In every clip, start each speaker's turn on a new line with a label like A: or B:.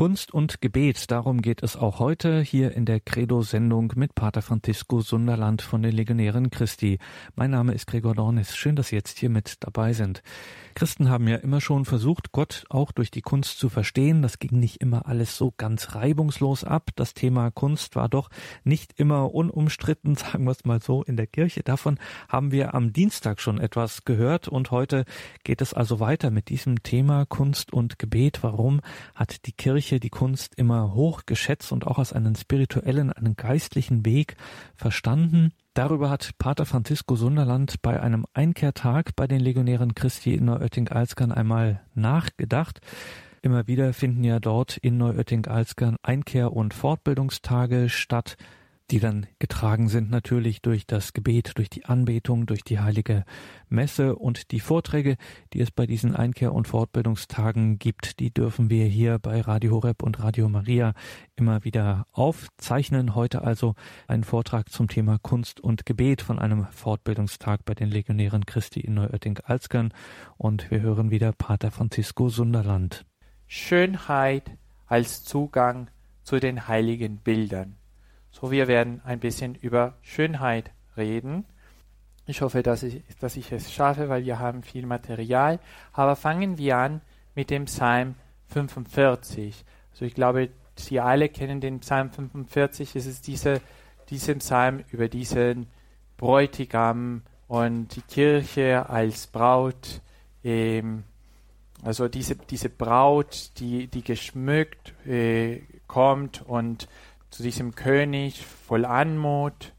A: Kunst und Gebet, darum geht es auch heute hier in der Credo-Sendung mit Pater Francisco Sunderland von den Legionären Christi. Mein Name ist Gregor Dornis. Schön, dass Sie jetzt hier mit dabei sind. Christen haben ja immer schon versucht, Gott auch durch die Kunst zu verstehen. Das ging nicht immer alles so ganz reibungslos ab. Das Thema Kunst war doch nicht immer unumstritten, sagen wir es mal so, in der Kirche. Davon haben wir am Dienstag schon etwas gehört und heute geht es also weiter mit diesem Thema Kunst und Gebet. Warum hat die Kirche die Kunst immer hoch geschätzt und auch als einen spirituellen, einen geistlichen Weg verstanden? Darüber hat Pater Francisco Sunderland bei einem Einkehrtag bei den Legionären Christi in Neuötting-Alzgern einmal nachgedacht. Immer wieder finden ja dort in Neuötting-Alzgern Einkehr- und Fortbildungstage statt die dann getragen sind natürlich durch das Gebet, durch die Anbetung, durch die heilige Messe und die Vorträge, die es bei diesen Einkehr- und Fortbildungstagen gibt, die dürfen wir hier bei Radio Horeb und Radio Maria immer wieder aufzeichnen. Heute also ein Vortrag zum Thema Kunst und Gebet von einem Fortbildungstag bei den Legionären Christi in Neuötting-Alzgern und wir hören wieder Pater Francisco Sunderland.
B: Schönheit als Zugang zu den heiligen Bildern. So, wir werden ein bisschen über Schönheit reden. Ich hoffe, dass ich, dass ich es schaffe, weil wir haben viel Material. Aber fangen wir an mit dem Psalm 45. Also ich glaube, Sie alle kennen den Psalm 45. Es ist diese, dieser Psalm über diesen Bräutigam und die Kirche als Braut. Ähm, also diese, diese Braut, die, die geschmückt äh, kommt und zu diesem König voll Anmut.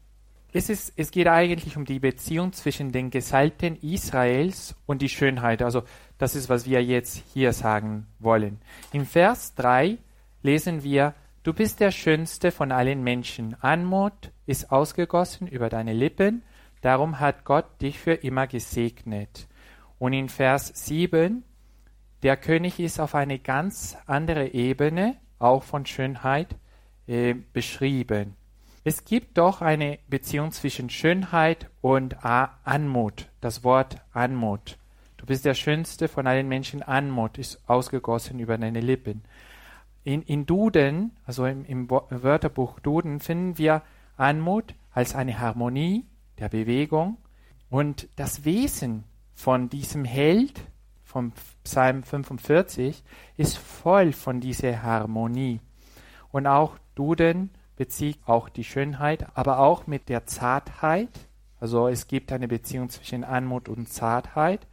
B: Es, ist, es geht eigentlich um die Beziehung zwischen den Gesalbten Israels und die Schönheit. Also das ist, was wir jetzt hier sagen wollen. Im Vers 3 lesen wir, Du bist der schönste von allen Menschen. Anmut ist ausgegossen über deine Lippen, darum hat Gott dich für immer gesegnet. Und in Vers 7, der König ist auf eine ganz andere Ebene, auch von Schönheit, äh, beschrieben. Es gibt doch eine Beziehung zwischen Schönheit und Anmut. Das Wort Anmut. Du bist der schönste von allen Menschen. Anmut ist ausgegossen über deine Lippen. In, in Duden, also im, im Wörterbuch Duden, finden wir Anmut als eine Harmonie der Bewegung. Und das Wesen von diesem Held, vom Psalm 45, ist voll von dieser Harmonie. Und auch Duden bezieht auch die Schönheit, aber auch mit der Zartheit. Also es gibt eine Beziehung zwischen Anmut und Zartheit.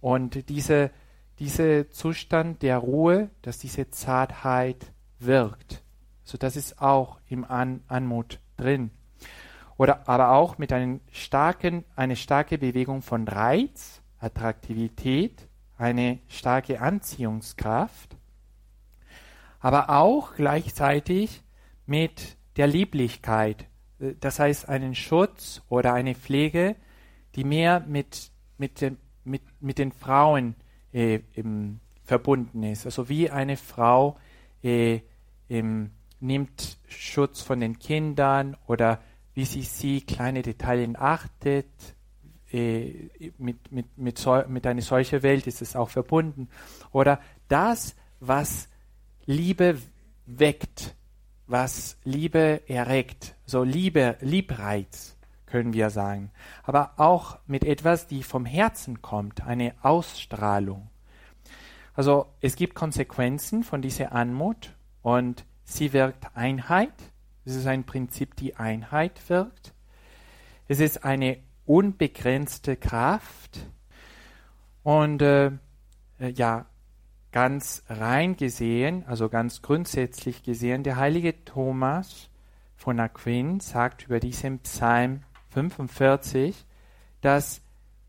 B: Und diese, dieser Zustand der Ruhe, dass diese Zartheit wirkt. So das ist auch im An Anmut drin. Oder aber auch mit einem starken, eine starke Bewegung von Reiz, Attraktivität, eine starke Anziehungskraft, aber auch gleichzeitig mit der Lieblichkeit, äh, das heißt einen Schutz oder eine Pflege, die mehr mit, mit, den, mit, mit den Frauen äh, im, verbunden ist. Also wie eine Frau äh, im, nimmt Schutz von den Kindern oder wie sie sie kleine Details achtet. Äh, mit, mit, mit, so, mit einer solchen Welt ist es auch verbunden. Oder das, was Liebe weckt, was Liebe erregt, so Liebe, Liebreiz, können wir sagen, aber auch mit etwas, die vom Herzen kommt, eine Ausstrahlung. Also es gibt Konsequenzen von dieser Anmut und sie wirkt Einheit. Es ist ein Prinzip, die Einheit wirkt. Es ist eine unbegrenzte Kraft und äh, ja, ganz rein gesehen, also ganz grundsätzlich gesehen, der heilige Thomas von Aquin sagt über diesen Psalm 45, dass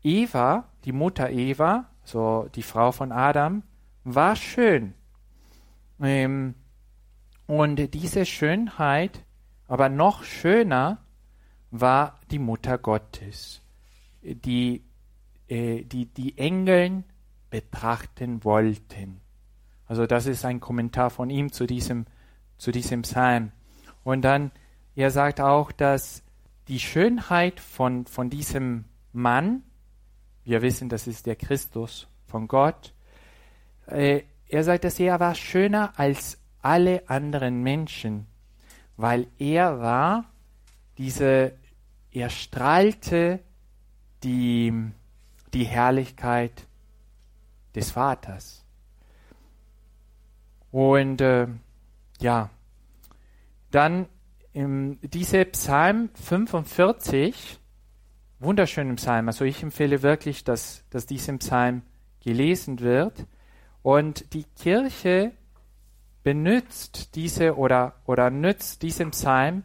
B: Eva, die Mutter Eva, so die Frau von Adam, war schön. Ähm, und diese Schönheit, aber noch schöner, war die Mutter Gottes, die äh, die, die Engeln betrachten wollten. Also das ist ein Kommentar von ihm zu diesem, zu diesem Psalm. Und dann, er sagt auch, dass die Schönheit von, von diesem Mann, wir wissen, das ist der Christus von Gott, äh, er sagt, dass er war schöner als alle anderen Menschen, weil er war diese, er strahlte die, die Herrlichkeit des Vaters. Und äh, ja, dann ähm, diese Psalm 45, wunderschönen Psalm, also ich empfehle wirklich, dass, dass dieser Psalm gelesen wird. Und die Kirche benutzt diese oder, oder nützt diesen Psalm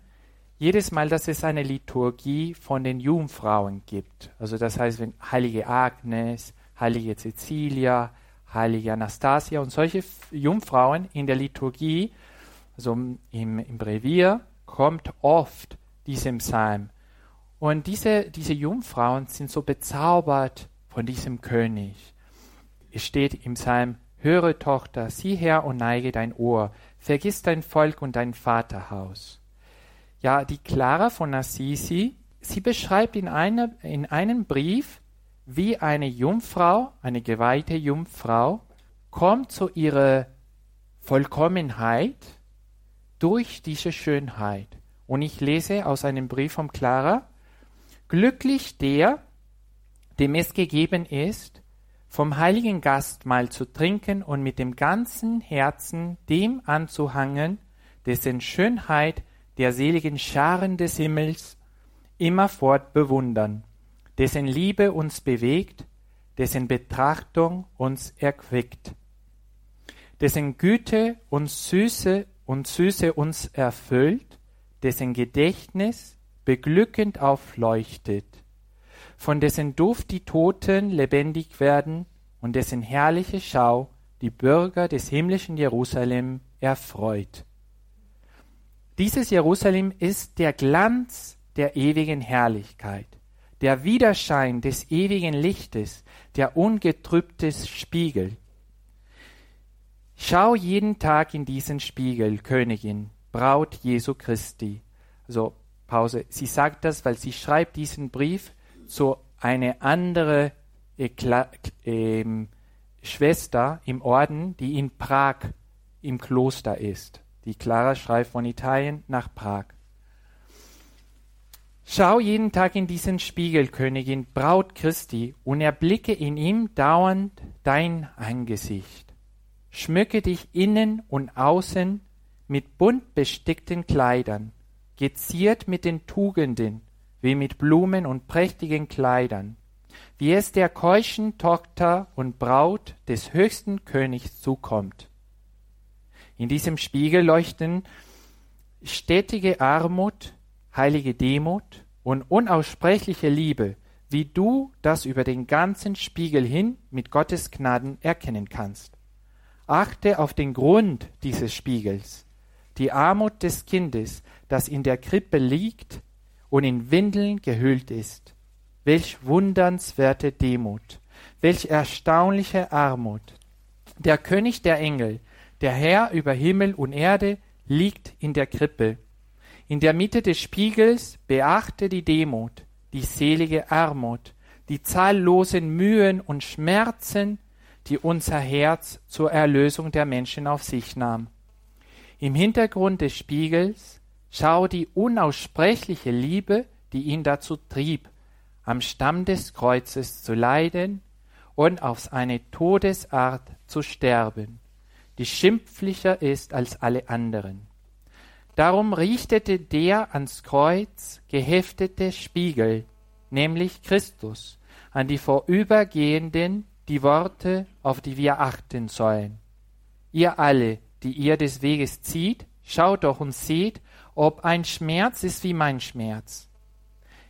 B: jedes Mal, dass es eine Liturgie von den Jungfrauen gibt. Also das heißt, wenn heilige Agnes, heilige Cecilia, heilige Anastasia und solche Jungfrauen in der Liturgie, also im, im Brevier, kommt oft diesem Psalm. Und diese, diese Jungfrauen sind so bezaubert von diesem König. Es steht im Psalm, Höre, Tochter, sieh her und neige dein Ohr, vergiss dein Volk und dein Vaterhaus. Ja, die Clara von Assisi, sie beschreibt in, einer, in einem Brief, wie eine Jungfrau, eine geweihte Jungfrau, kommt zu ihrer Vollkommenheit durch diese Schönheit. Und ich lese aus einem Brief von Clara, Glücklich der, dem es gegeben ist, vom heiligen Gastmahl zu trinken und mit dem ganzen Herzen dem anzuhangen, dessen Schönheit der seligen Scharen des Himmels immerfort bewundern, dessen Liebe uns bewegt, dessen Betrachtung uns erquickt, dessen Güte uns Süße und Süße uns erfüllt, dessen Gedächtnis beglückend aufleuchtet, von dessen Duft die Toten lebendig werden und dessen herrliche Schau die Bürger des himmlischen Jerusalem erfreut. Dieses Jerusalem ist der Glanz der ewigen Herrlichkeit, der Widerschein des ewigen Lichtes, der ungetrübte Spiegel. Schau jeden Tag in diesen Spiegel, Königin, Braut Jesu Christi. Also Pause. Sie sagt das, weil sie schreibt diesen Brief zu einer anderen ähm, Schwester im Orden, die in Prag im Kloster ist. Die Clara schreibt von Italien nach Prag. Schau jeden Tag in diesen Spiegel, Königin, Braut Christi, und erblicke in ihm dauernd dein Angesicht. Schmücke dich innen und außen mit bunt bestickten Kleidern, geziert mit den Tugenden, wie mit Blumen und prächtigen Kleidern, wie es der keuschen Tochter und Braut des höchsten Königs zukommt. In diesem Spiegel leuchten stetige Armut, heilige Demut und unaussprechliche Liebe, wie du das über den ganzen Spiegel hin mit Gottes Gnaden erkennen kannst. Achte auf den Grund dieses Spiegels, die Armut des Kindes, das in der Krippe liegt und in Windeln gehüllt ist. Welch wundernswerte Demut, welch erstaunliche Armut. Der König der Engel, der Herr über Himmel und Erde, liegt in der Krippe. In der Mitte des Spiegels beachte die Demut, die selige Armut, die zahllosen Mühen und Schmerzen, die unser Herz zur Erlösung der Menschen auf sich nahm. Im Hintergrund des Spiegels schau die unaussprechliche Liebe, die ihn dazu trieb, am Stamm des Kreuzes zu leiden und auf eine Todesart zu sterben, die schimpflicher ist als alle anderen. Darum richtete der ans Kreuz geheftete Spiegel, nämlich Christus, an die Vorübergehenden die Worte, auf die wir achten sollen. Ihr alle, die ihr des Weges zieht, schaut doch und seht, ob ein Schmerz ist wie mein Schmerz.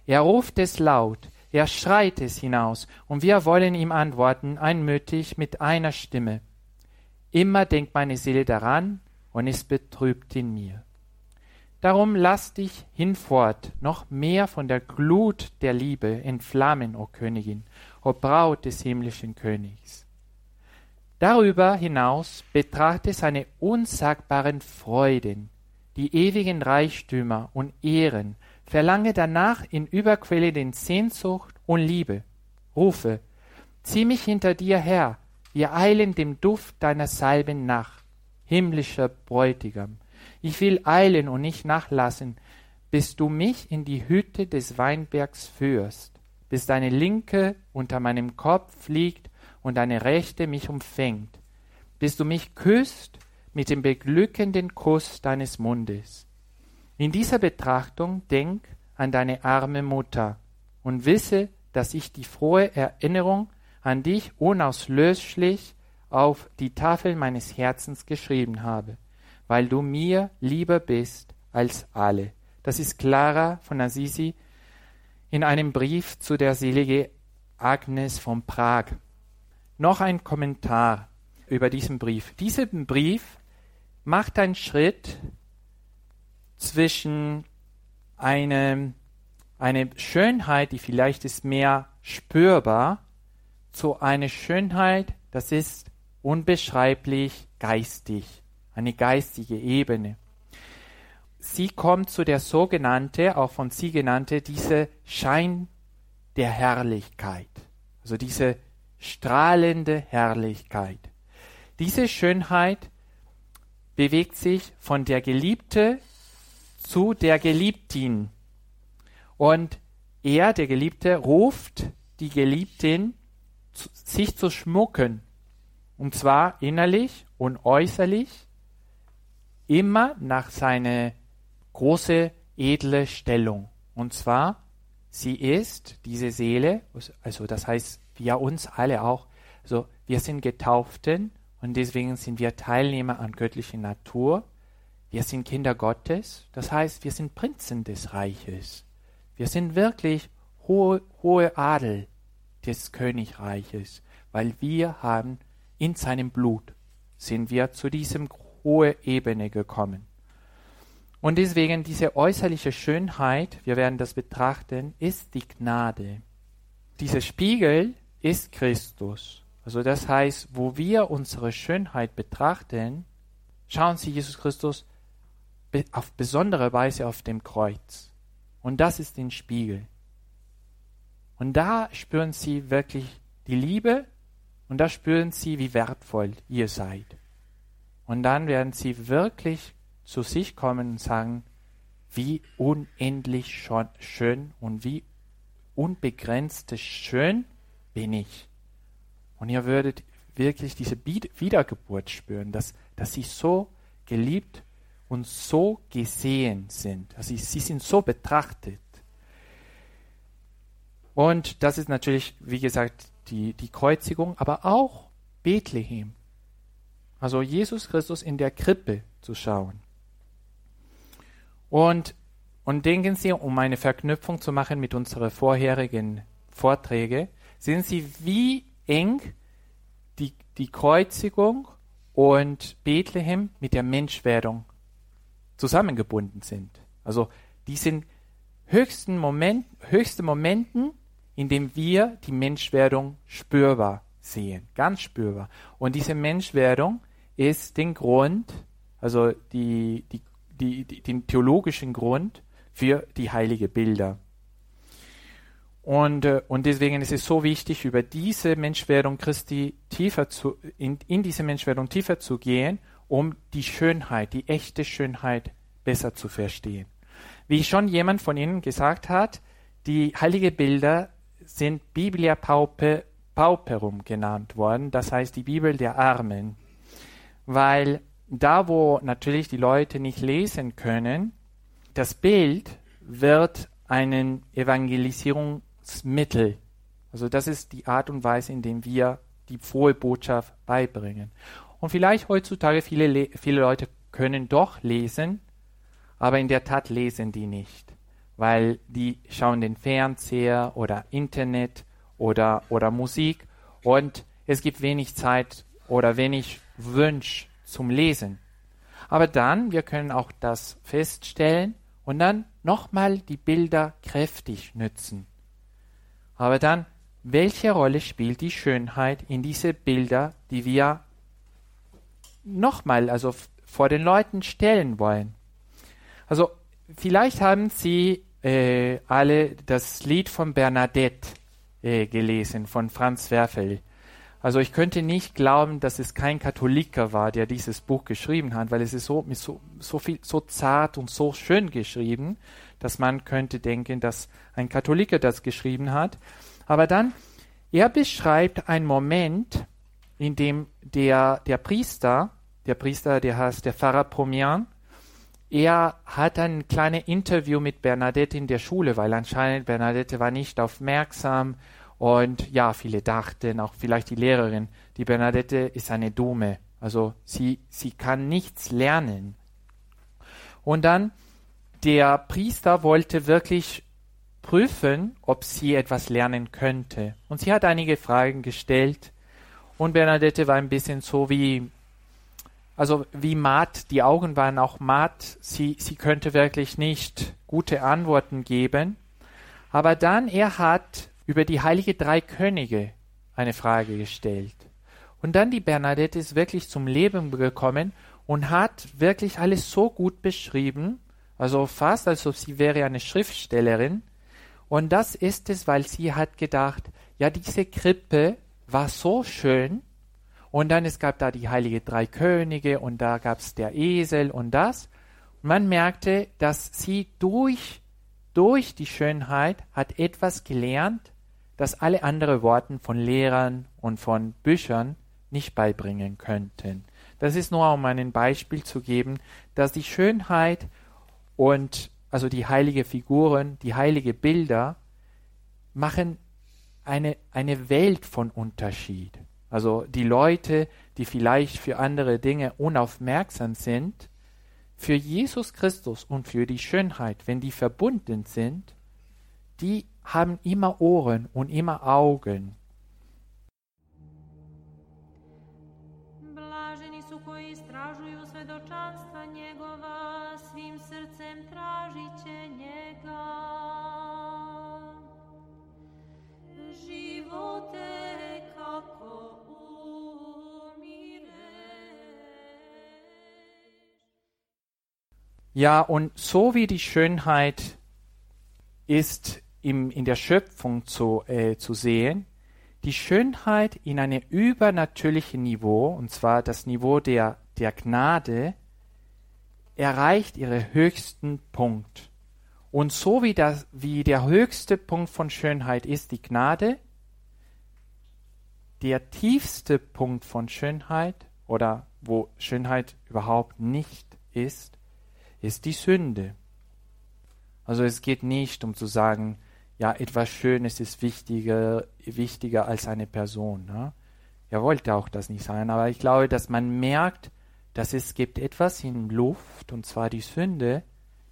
B: Er ruft es laut, er schreit es hinaus, und wir wollen ihm antworten, einmütig mit einer Stimme. Immer denkt meine Seele daran, und ist betrübt in mir. Darum lass dich hinfort noch mehr von der Glut der Liebe entflammen, o Königin, o Braut des himmlischen Königs. Darüber hinaus betrachte seine unsagbaren Freuden, die ewigen Reichtümer und Ehren, verlange danach in Überquelle den Sehnsucht und Liebe. Rufe, zieh mich hinter dir her, wir eilen dem Duft deiner Salben nach. himmlischer Bräutigam. Ich will eilen und nicht nachlassen, bis du mich in die Hütte des Weinbergs führst, bis deine Linke unter meinem Kopf liegt und deine Rechte mich umfängt, bis du mich küsst mit dem beglückenden Kuss deines Mundes. In dieser Betrachtung denk an deine arme Mutter und wisse, dass ich die frohe Erinnerung an dich unauslöschlich auf die Tafel meines Herzens geschrieben habe, weil du mir lieber bist als alle. Das ist Clara von Assisi in einem Brief zu der selige Agnes von Prag. Noch ein Kommentar über diesen Brief. Dieser Brief macht einen Schritt zwischen einem, eine Schönheit, die vielleicht ist mehr spürbar, zu einer Schönheit, das ist unbeschreiblich geistig, eine geistige Ebene. Sie kommt zu der sogenannte, auch von sie genannte, diese Schein der Herrlichkeit, also diese strahlende Herrlichkeit. Diese Schönheit bewegt sich von der Geliebte zu der Geliebtin. Und er, der Geliebte, ruft die Geliebtin, sich zu schmucken. Und zwar innerlich und äußerlich, immer nach seiner große, edle Stellung. Und zwar, sie ist diese Seele, also das heißt, wir uns alle auch, also wir sind Getauften und deswegen sind wir Teilnehmer an göttlicher Natur. Wir sind Kinder Gottes, das heißt, wir sind Prinzen des Reiches. Wir sind wirklich hohe, hohe Adel des Königreiches, weil wir haben in seinem Blut sind wir zu diesem hohe Ebene gekommen. Und deswegen diese äußerliche Schönheit, wir werden das betrachten, ist die Gnade. Dieser Spiegel ist Christus. Also das heißt, wo wir unsere Schönheit betrachten, schauen Sie Jesus Christus auf besondere Weise auf dem Kreuz. Und das ist den Spiegel. Und da spüren Sie wirklich die Liebe und da spüren Sie, wie wertvoll ihr seid. Und dann werden Sie wirklich zu sich kommen und sagen, wie unendlich schön und wie unbegrenztes schön bin ich. Und ihr würdet wirklich diese Wiedergeburt spüren, dass, dass sie so geliebt und so gesehen sind. Also sie sind so betrachtet. Und das ist natürlich, wie gesagt, die, die Kreuzigung, aber auch Bethlehem. Also Jesus Christus in der Krippe zu schauen. Und, und denken Sie, um eine Verknüpfung zu machen mit unseren vorherigen Vorträgen, sehen Sie, wie eng die, die Kreuzigung und Bethlehem mit der Menschwerdung zusammengebunden sind. Also die sind höchsten Moment, höchste Momenten, in dem wir die Menschwerdung spürbar sehen, ganz spürbar. Und diese Menschwerdung ist den Grund, also die, die die, die, den theologischen Grund für die heilige Bilder. Und, äh, und deswegen ist es so wichtig, über diese Menschwerdung Christi tiefer zu, in, in diese Menschwerdung tiefer zu gehen, um die Schönheit, die echte Schönheit besser zu verstehen. Wie schon jemand von Ihnen gesagt hat, die heilige Bilder sind Biblia Paupe, Pauperum genannt worden, das heißt die Bibel der Armen, weil da, wo natürlich die Leute nicht lesen können, das Bild wird ein Evangelisierungsmittel. Also das ist die Art und Weise, in der wir die frohe Botschaft beibringen. Und vielleicht heutzutage viele, viele Leute können doch lesen, aber in der Tat lesen die nicht, weil die schauen den Fernseher oder Internet oder, oder Musik und es gibt wenig Zeit oder wenig Wunsch zum Lesen. Aber dann, wir können auch das feststellen und dann nochmal die Bilder kräftig nützen. Aber dann, welche Rolle spielt die Schönheit in diese Bilder, die wir nochmal, also vor den Leuten stellen wollen? Also, vielleicht haben Sie äh, alle das Lied von Bernadette äh, gelesen, von Franz Werfel. Also ich könnte nicht glauben, dass es kein Katholiker war, der dieses Buch geschrieben hat, weil es ist so, so, so viel, so zart und so schön geschrieben, dass man könnte denken, dass ein Katholiker das geschrieben hat. Aber dann, er beschreibt einen Moment, in dem der, der Priester, der Priester, der heißt der Pfarrer Pomian, er hat ein kleines Interview mit Bernadette in der Schule, weil anscheinend Bernadette war nicht aufmerksam und ja, viele dachten, auch vielleicht die Lehrerin, die Bernadette ist eine Dumme. Also sie, sie kann nichts lernen. Und dann, der Priester wollte wirklich prüfen, ob sie etwas lernen könnte. Und sie hat einige Fragen gestellt. Und Bernadette war ein bisschen so wie, also wie matt, die Augen waren auch matt. Sie, sie könnte wirklich nicht gute Antworten geben. Aber dann, er hat über die heilige drei Könige eine Frage gestellt. Und dann die Bernadette ist wirklich zum Leben gekommen und hat wirklich alles so gut beschrieben, also fast als ob sie wäre eine Schriftstellerin. Und das ist es, weil sie hat gedacht, ja, diese Krippe war so schön. Und dann es gab da die heilige drei Könige und da gab es der Esel und das. Und man merkte, dass sie durch, durch die Schönheit hat etwas gelernt, das alle anderen Worten von Lehrern und von Büchern nicht beibringen könnten. Das ist nur, um ein Beispiel zu geben, dass die Schönheit und also die heilige Figuren, die heilige Bilder machen eine, eine Welt von Unterschied. Also die Leute, die vielleicht für andere Dinge unaufmerksam sind, für Jesus Christus und für die Schönheit, wenn die verbunden sind, die haben immer Ohren und immer Augen. Ja, und so wie die Schönheit ist im, in der Schöpfung zu, äh, zu sehen, die Schönheit in einem übernatürlichen Niveau, und zwar das Niveau der, der Gnade, erreicht ihren höchsten Punkt. Und so wie, das, wie der höchste Punkt von Schönheit ist die Gnade, der tiefste Punkt von Schönheit oder wo Schönheit überhaupt nicht ist, ist die Sünde. Also es geht nicht um zu sagen, ja, etwas Schönes ist wichtiger, wichtiger als eine Person. Ne? Er wollte auch das nicht sein, aber ich glaube, dass man merkt, dass es gibt etwas in Luft, und zwar die Sünde,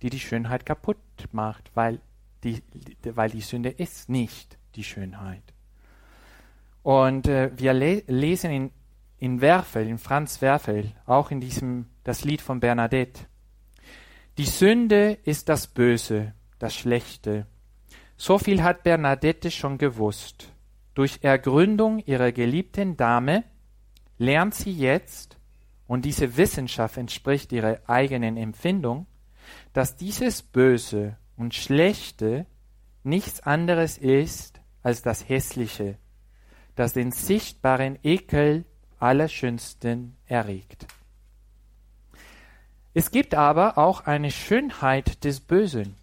B: die die Schönheit kaputt macht, weil die, weil die Sünde ist nicht die Schönheit. Und äh, wir le lesen in, in Werfel, in Franz Werfel, auch in diesem, das Lied von Bernadette. Die Sünde ist das Böse, das Schlechte, so viel hat Bernadette schon gewusst. Durch Ergründung ihrer geliebten Dame lernt sie jetzt, und diese Wissenschaft entspricht ihrer eigenen Empfindung, dass dieses Böse und Schlechte nichts anderes ist als das Hässliche, das den sichtbaren Ekel Allerschönsten erregt. Es gibt aber auch eine Schönheit des Bösen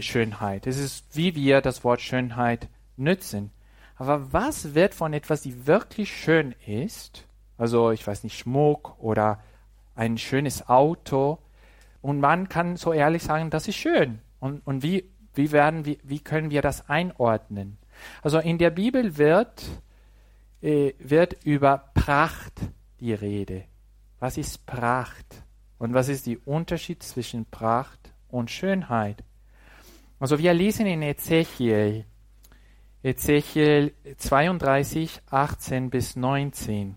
B: Schönheit. Es ist, wie wir das Wort Schönheit nützen. Aber was wird von etwas, die wirklich schön ist, also ich weiß nicht, Schmuck oder ein schönes Auto, und man kann so ehrlich sagen, das ist schön. Und, und wie, wie, werden, wie, wie können wir das einordnen? Also in der Bibel wird, äh, wird über Pracht die Rede. Was ist Pracht? Und was ist der Unterschied zwischen Pracht und Schönheit? Also wir lesen in Ezechiel, Ezechiel 32, 18 bis 19.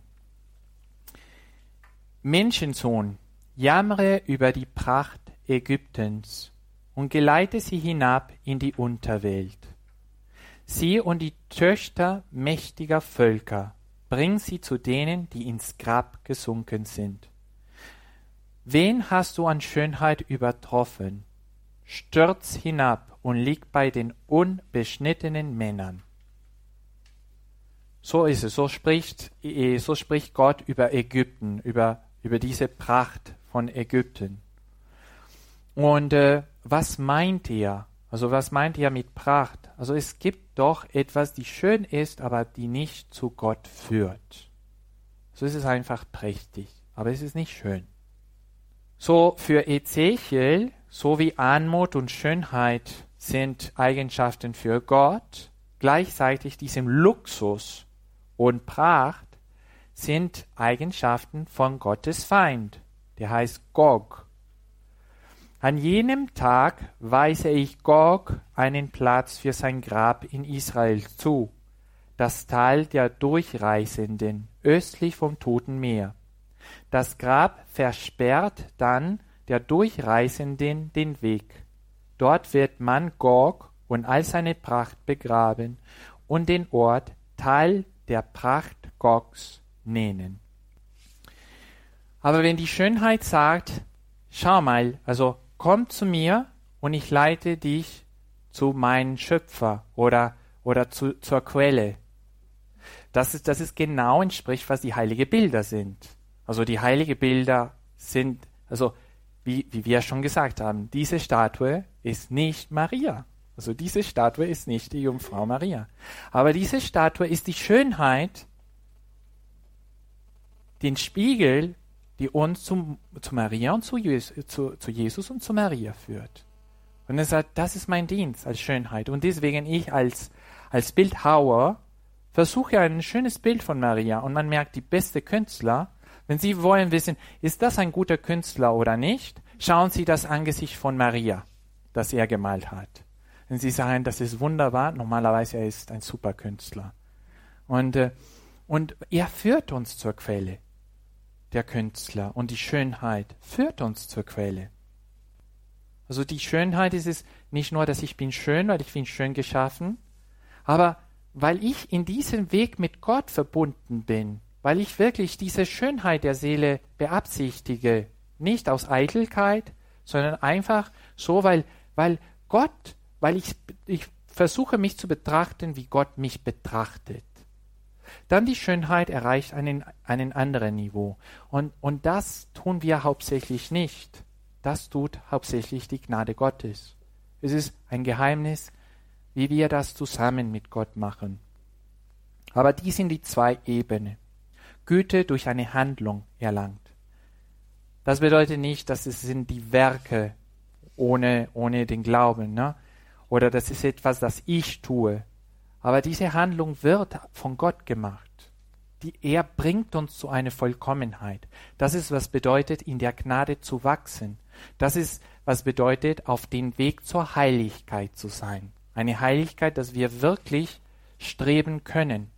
B: Menschensohn, jammere über die Pracht Ägyptens und geleite sie hinab in die Unterwelt. Sie und die Töchter mächtiger Völker, bring sie zu denen, die ins Grab gesunken sind. Wen hast du an Schönheit übertroffen? Stürz hinab und liegt bei den unbeschnittenen Männern. So ist es. So spricht, äh, so spricht Gott über Ägypten, über, über diese Pracht von Ägypten. Und äh, was meint er? Also was meint er mit Pracht? Also es gibt doch etwas, die schön ist, aber die nicht zu Gott führt. So ist es einfach prächtig, aber es ist nicht schön. So für Ezechiel, so wie Anmut und Schönheit sind Eigenschaften für Gott, gleichzeitig diesem Luxus und Pracht sind Eigenschaften von Gottes Feind, der heißt Gog. An jenem Tag weise ich Gog einen Platz für sein Grab in Israel zu, das Tal der Durchreisenden östlich vom Toten Meer. Das Grab versperrt dann der Durchreisenden den Weg. Dort wird man Gog und all seine Pracht begraben und den Ort Teil der Pracht Gogs nennen. Aber wenn die Schönheit sagt, schau mal, also komm zu mir und ich leite dich zu meinem Schöpfer oder, oder zu, zur Quelle. Das ist, das ist genau entspricht, was die heilige Bilder sind. Also die heilige Bilder sind, also wie, wie wir schon gesagt haben, diese Statue ist nicht Maria. Also diese Statue ist nicht die Jungfrau Maria. Aber diese Statue ist die Schönheit, den Spiegel die uns zu, zu Maria und zu, zu, zu Jesus und zu Maria führt. Und er sagt, das ist mein Dienst als Schönheit. Und deswegen ich als, als Bildhauer versuche ein schönes Bild von Maria. Und man merkt, die beste Künstler, wenn Sie wollen wissen, ist das ein guter Künstler oder nicht, schauen Sie das Angesicht von Maria, das er gemalt hat. Wenn Sie sagen, das ist wunderbar, normalerweise er ist ein super Künstler. Und, äh, und er führt uns zur Quelle der Künstler und die Schönheit führt uns zur Quelle. Also die Schönheit ist es nicht nur, dass ich bin schön, weil ich bin schön geschaffen, aber weil ich in diesem Weg mit Gott verbunden bin, weil ich wirklich diese Schönheit der Seele beabsichtige, nicht aus Eitelkeit, sondern einfach so, weil, weil Gott, weil ich, ich versuche mich zu betrachten, wie Gott mich betrachtet. Dann die Schönheit erreicht einen, einen anderen Niveau. Und, und das tun wir hauptsächlich nicht. Das tut hauptsächlich die Gnade Gottes. Es ist ein Geheimnis, wie wir das zusammen mit Gott machen. Aber die sind die zwei Ebenen. Güte durch eine Handlung erlangt. Das bedeutet nicht, dass es sind die Werke ohne, ohne den Glauben, ne? oder das ist etwas, das ich tue, aber diese Handlung wird von Gott gemacht. Die, er bringt uns zu einer Vollkommenheit. Das ist, was bedeutet, in der Gnade zu wachsen. Das ist, was bedeutet, auf dem Weg zur Heiligkeit zu sein. Eine Heiligkeit, dass wir wirklich streben können.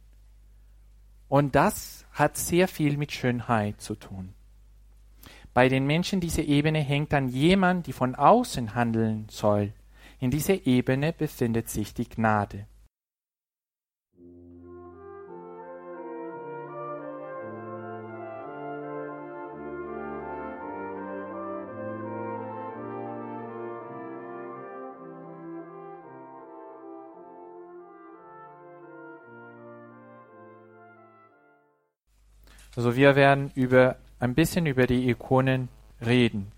B: Und das hat sehr viel mit Schönheit zu tun. Bei den Menschen dieser Ebene hängt dann jemand, die von außen handeln soll. In dieser Ebene befindet sich die Gnade. Also wir werden über ein bisschen über die Ikonen reden.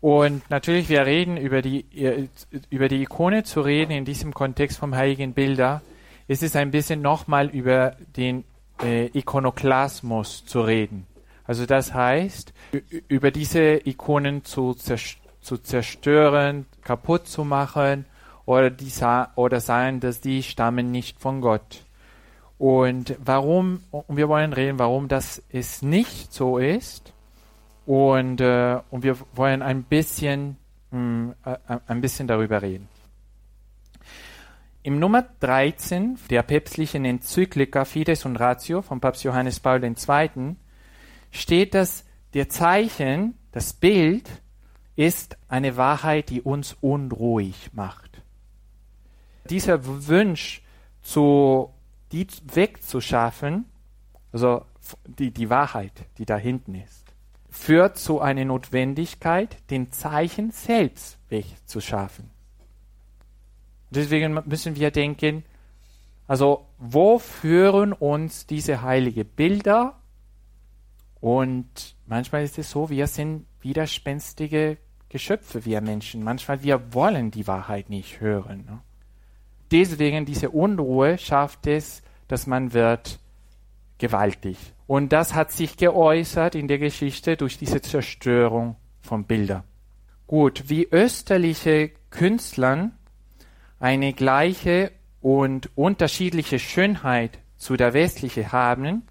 B: Und natürlich, wir reden über die, äh, über die Ikone zu reden in diesem Kontext vom Heiligen Bilder, ist es ein bisschen nochmal über den äh, Ikonoklasmus zu reden. Also das heißt, über diese Ikonen zu, zu zerstören, kaputt zu machen oder, die, oder sagen, dass die stammen nicht von Gott. Und warum, und wir wollen reden, warum das es nicht so ist. Und, äh, und wir wollen ein bisschen, mh, hm, äh, ein bisschen darüber reden. Im Nummer 13 der päpstlichen Enzyklika Fides und Ratio von Papst Johannes Paul II. steht, dass der Zeichen, das Bild, ist eine Wahrheit, die uns unruhig macht. Dieser Wunsch zu die wegzuschaffen, also die, die Wahrheit, die da hinten ist, führt zu einer Notwendigkeit, den Zeichen selbst wegzuschaffen. Deswegen müssen wir denken, Also wo führen uns diese heilige Bilder? Und manchmal ist es so, wir sind widerspenstige Geschöpfe, wir Menschen. Manchmal wir wollen die Wahrheit nicht hören. Ne? Deswegen diese Unruhe schafft es, dass man wird gewaltig. Und das hat sich geäußert in der Geschichte durch diese Zerstörung von Bildern. Gut, wie österliche Künstlern eine gleiche und unterschiedliche Schönheit zu der westlichen haben.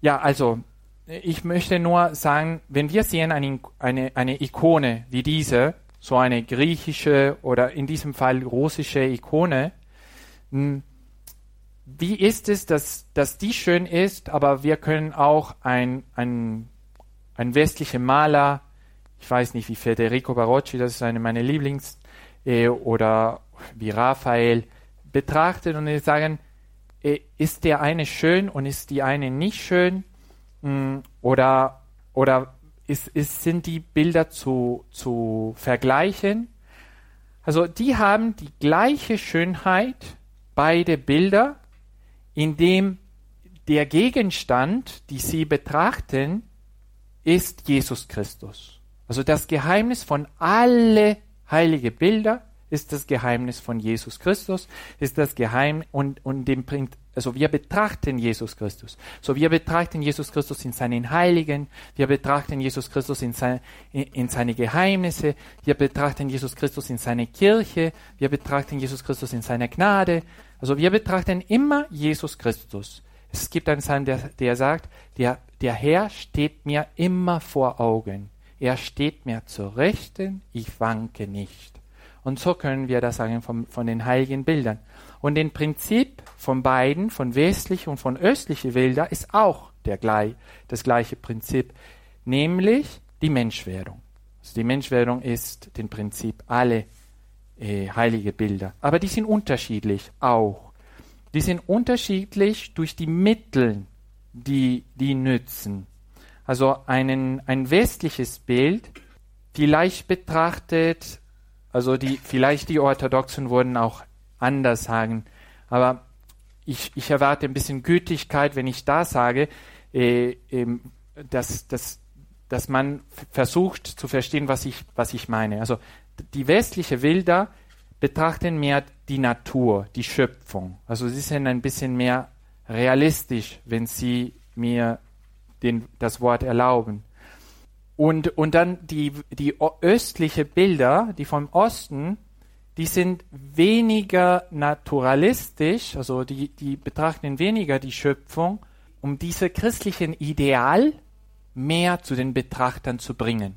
B: Ja, also ich möchte nur sagen, wenn wir sehen eine, eine, eine Ikone wie diese, so eine griechische oder in diesem Fall russische Ikone, hm, wie ist es, dass, dass die schön ist, aber wir können auch ein, ein, ein westlicher Maler, ich weiß nicht wie Federico Barocci, das ist eine meiner Lieblings, äh, oder wie Raphael, betrachten und sagen, äh, ist der eine schön und ist die eine nicht schön? Hm, oder oder ist, ist, sind die Bilder zu, zu vergleichen? Also die haben die gleiche Schönheit, beide Bilder, indem der Gegenstand, die sie betrachten, ist Jesus Christus. Also das Geheimnis von alle heilige Bilder ist das Geheimnis von Jesus Christus, ist das Geheimnis und, und dem also wir betrachten Jesus Christus. So wir betrachten Jesus Christus in seinen Heiligen, wir betrachten Jesus Christus in, sein, in, in seine Geheimnisse, wir betrachten Jesus Christus in seine Kirche, wir betrachten Jesus Christus in seiner Gnade, also wir betrachten immer Jesus Christus. Es gibt einen Psalm, der, der sagt, der, der Herr steht mir immer vor Augen. Er steht mir zur Rechten, ich wanke nicht. Und so können wir das sagen von, von den heiligen Bildern. Und den Prinzip von beiden, von westlichen und von östlichen Bildern, ist auch der das gleiche Prinzip, nämlich die Menschwerdung. Also die Menschwerdung ist den Prinzip alle äh, heilige Bilder. Aber die sind unterschiedlich auch. Die sind unterschiedlich durch die Mittel, die die nützen. Also einen, ein westliches Bild, vielleicht betrachtet, also die, vielleicht die Orthodoxen würden auch anders sagen, aber ich, ich erwarte ein bisschen Gütigkeit, wenn ich da sage, äh, äh, dass, dass, dass man versucht zu verstehen, was ich, was ich meine. Also die westliche Wilder betrachten mehr die Natur, die Schöpfung. Also sie sind ein bisschen mehr realistisch, wenn sie mir den, das Wort erlauben. Und, und dann die, die östliche Bilder, die vom Osten, die sind weniger naturalistisch, also die, die betrachten weniger die Schöpfung, um diese christlichen Ideal mehr zu den Betrachtern zu bringen.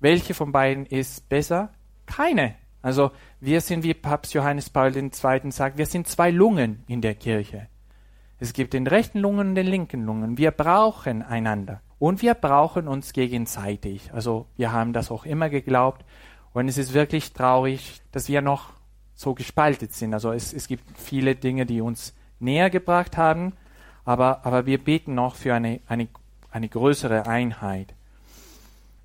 B: Welche von beiden ist besser? Keine. Also wir sind, wie Papst Johannes Paul II. sagt, wir sind zwei Lungen in der Kirche. Es gibt den rechten Lungen und den linken Lungen. Wir brauchen einander. Und wir brauchen uns gegenseitig. Also wir haben das auch immer geglaubt. Und es ist wirklich traurig, dass wir noch so gespaltet sind. Also es, es gibt viele Dinge, die uns näher gebracht haben. Aber, aber wir beten noch für eine, eine, eine größere Einheit.